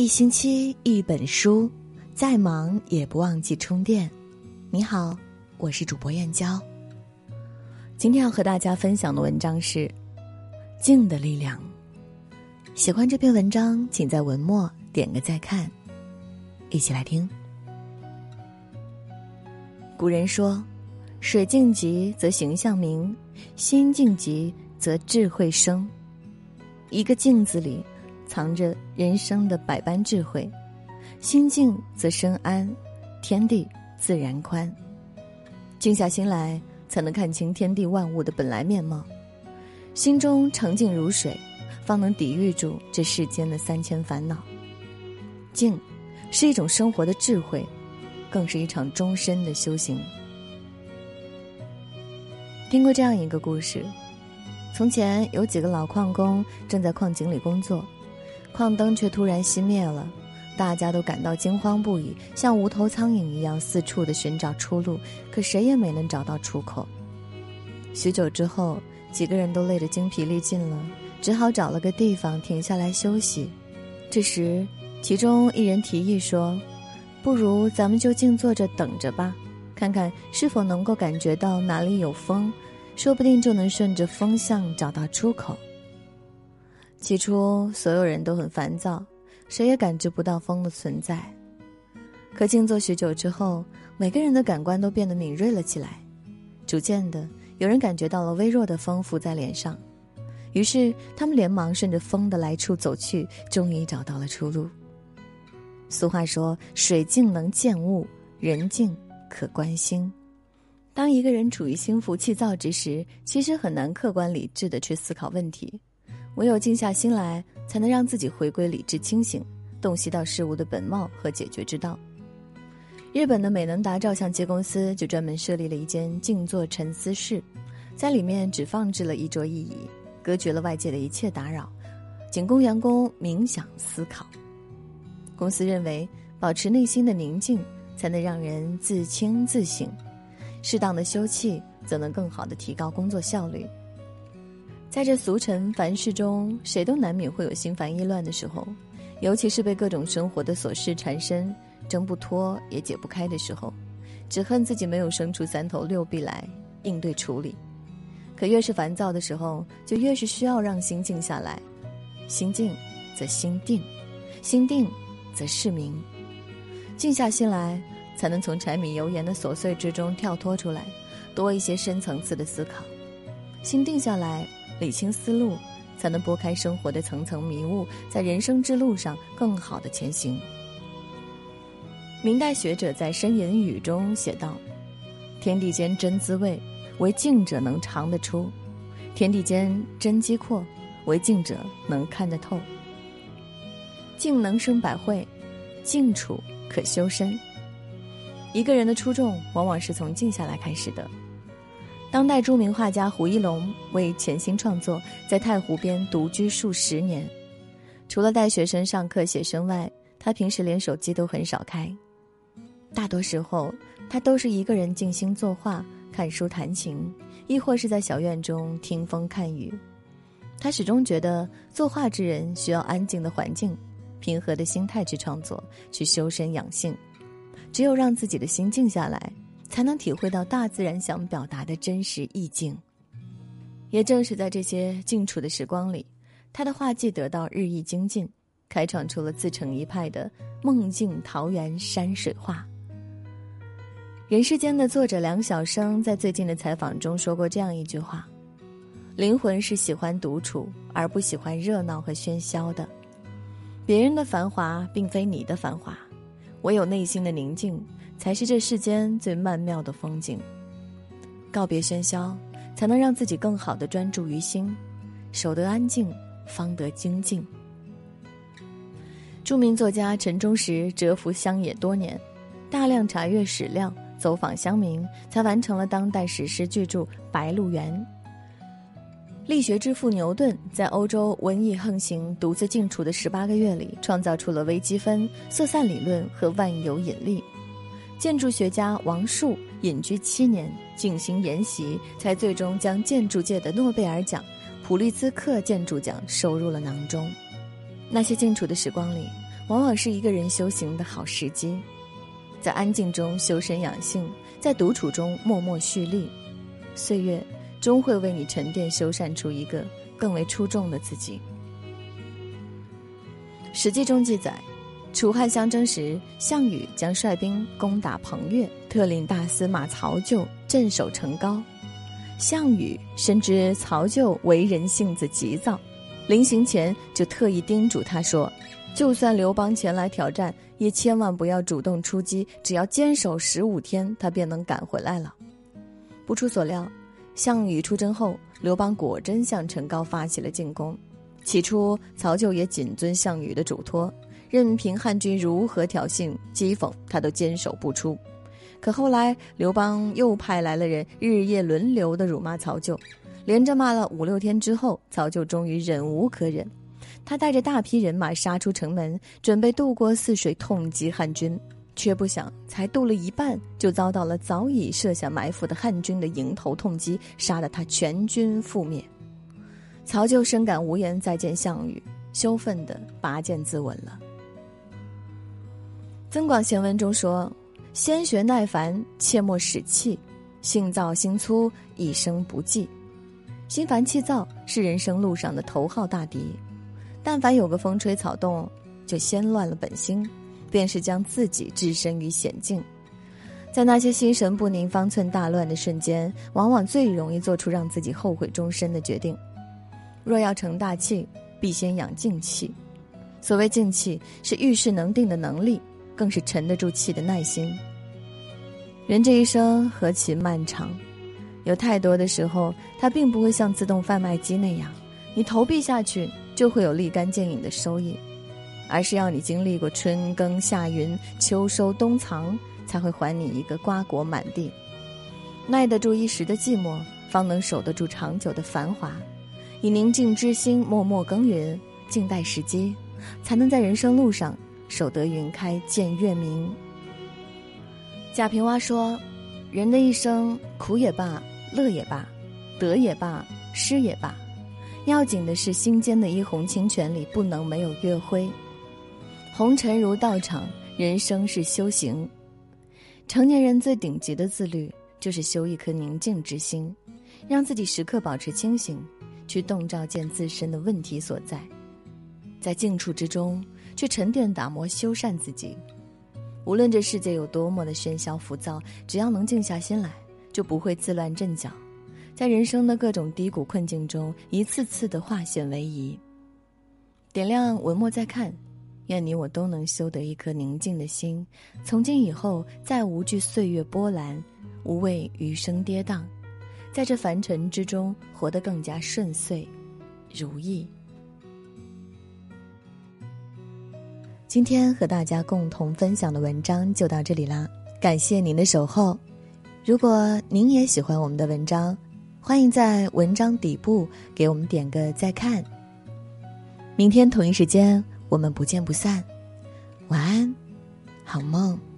一星期一本书，再忙也不忘记充电。你好，我是主播燕娇。今天要和大家分享的文章是《静的力量》。喜欢这篇文章，请在文末点个再看。一起来听。古人说：“水静极则形象明，心静极则智慧生。”一个镜子里。藏着人生的百般智慧，心静则身安，天地自然宽。静下心来，才能看清天地万物的本来面貌。心中澄净如水，方能抵御住这世间的三千烦恼。静，是一种生活的智慧，更是一场终身的修行。听过这样一个故事：从前有几个老矿工正在矿井里工作。矿灯却突然熄灭了，大家都感到惊慌不已，像无头苍蝇一样四处的寻找出路，可谁也没能找到出口。许久之后，几个人都累得精疲力尽了，只好找了个地方停下来休息。这时，其中一人提议说：“不如咱们就静坐着等着吧，看看是否能够感觉到哪里有风，说不定就能顺着风向找到出口。”起初，所有人都很烦躁，谁也感知不到风的存在。可静坐许久之后，每个人的感官都变得敏锐了起来。逐渐的，有人感觉到了微弱的风拂在脸上，于是他们连忙顺着风的来处走去，终于找到了出路。俗话说：“水静能见物，人静可观心。”当一个人处于心浮气躁之时，其实很难客观理智的去思考问题。唯有静下心来，才能让自己回归理智清醒，洞悉到事物的本貌和解决之道。日本的美能达照相机公司就专门设立了一间静坐沉思室，在里面只放置了一桌一椅，隔绝了外界的一切打扰，仅供员工冥想思考。公司认为，保持内心的宁静，才能让人自清自省，适当的休憩，则能更好的提高工作效率。在这俗尘凡事中，谁都难免会有心烦意乱的时候，尤其是被各种生活的琐事缠身，挣不脱也解不开的时候，只恨自己没有生出三头六臂来应对处理。可越是烦躁的时候，就越是需要让心静下来。心静，则心定；心定，则事明。静下心来，才能从柴米油盐的琐碎之中跳脱出来，多一些深层次的思考。心定下来。理清思路，才能拨开生活的层层迷雾，在人生之路上更好的前行。明代学者在《申隐语》中写道：“天地间真滋味，唯静者能尝得出；天地间真机阔，唯静者能看得透。静能生百会，静处可修身。一个人的出众，往往是从静下来开始的。”当代著名画家胡一龙为潜心创作，在太湖边独居数十年。除了带学生上课写生外，他平时连手机都很少开。大多时候，他都是一个人静心作画、看书、弹琴，亦或是在小院中听风看雨。他始终觉得，作画之人需要安静的环境、平和的心态去创作、去修身养性。只有让自己的心静下来。才能体会到大自然想表达的真实意境。也正是在这些静处的时光里，他的画技得到日益精进，开创出了自成一派的梦境桃源山水画。人世间的作者梁晓声在最近的采访中说过这样一句话：“灵魂是喜欢独处，而不喜欢热闹和喧嚣的。别人的繁华并非你的繁华，唯有内心的宁静。”才是这世间最曼妙的风景。告别喧嚣，才能让自己更好的专注于心，守得安静，方得精进。著名作家陈忠实蛰伏乡野多年，大量查阅史料，走访乡民，才完成了当代史诗巨著《白鹿原》。力学之父牛顿在欧洲瘟疫横行、独自静处的十八个月里，创造出了微积分、色散理论和万有引力。建筑学家王树隐居七年，静心研习，才最终将建筑界的诺贝尔奖——普利兹克建筑奖收入了囊中。那些静处的时光里，往往是一个人修行的好时机。在安静中修身养性，在独处中默默蓄力，岁月终会为你沉淀修缮出一个更为出众的自己。《史记》中记载，楚汉相争时，项羽将率兵攻打彭越，特令大司马曹咎镇守成皋。项羽深知曹咎为人性子急躁，临行前就特意叮嘱他说：“就算刘邦前来挑战，也千万不要主动出击，只要坚守十五天，他便能赶回来了。”不出所料，项羽出征后，刘邦果真向陈皋发起了进攻。起初，曹咎也谨遵项羽的嘱托，任凭汉军如何挑衅讥讽，他都坚守不出。可后来，刘邦又派来了人，日夜轮流的辱骂曹咎，连着骂了五六天之后，曹咎终于忍无可忍，他带着大批人马杀出城门，准备渡过泗水痛击汉军，却不想才渡了一半，就遭到了早已设下埋伏的汉军的迎头痛击，杀得他全军覆灭。曹咎深感无颜再见项羽，羞愤的拔剑自刎了。《增广贤文》中说：“先学耐烦，切莫使气；性躁心粗，一生不济。心烦气躁是人生路上的头号大敌。但凡有个风吹草动，就先乱了本心，便是将自己置身于险境。在那些心神不宁、方寸大乱的瞬间，往往最容易做出让自己后悔终身的决定。”若要成大器，必先养静气。所谓静气，是遇事能定的能力，更是沉得住气的耐心。人这一生何其漫长，有太多的时候，它并不会像自动贩卖机那样，你投币下去就会有立竿见影的收益，而是要你经历过春耕夏耘、秋收冬藏，才会还你一个瓜果满地。耐得住一时的寂寞，方能守得住长久的繁华。以宁静之心默默耕耘，静待时机，才能在人生路上守得云开见月明。贾平凹说：“人的一生，苦也罢，乐也罢，得也罢，失也罢，要紧的是心间的一泓清泉里不能没有月辉。红尘如道场，人生是修行。成年人最顶级的自律，就是修一颗宁静之心，让自己时刻保持清醒。”去洞照见自身的问题所在，在静处之中，去沉淀、打磨、修缮自己。无论这世界有多么的喧嚣浮躁，只要能静下心来，就不会自乱阵脚。在人生的各种低谷困境中，一次次的化险为夷。点亮文末再看，愿你我都能修得一颗宁静的心。从今以后，再无惧岁月波澜，无畏余生跌宕。在这凡尘之中，活得更加顺遂、如意。今天和大家共同分享的文章就到这里啦。感谢您的守候。如果您也喜欢我们的文章欢迎在文章底部给我们点个再看。明天同一时间我们不见不散。晚安好梦。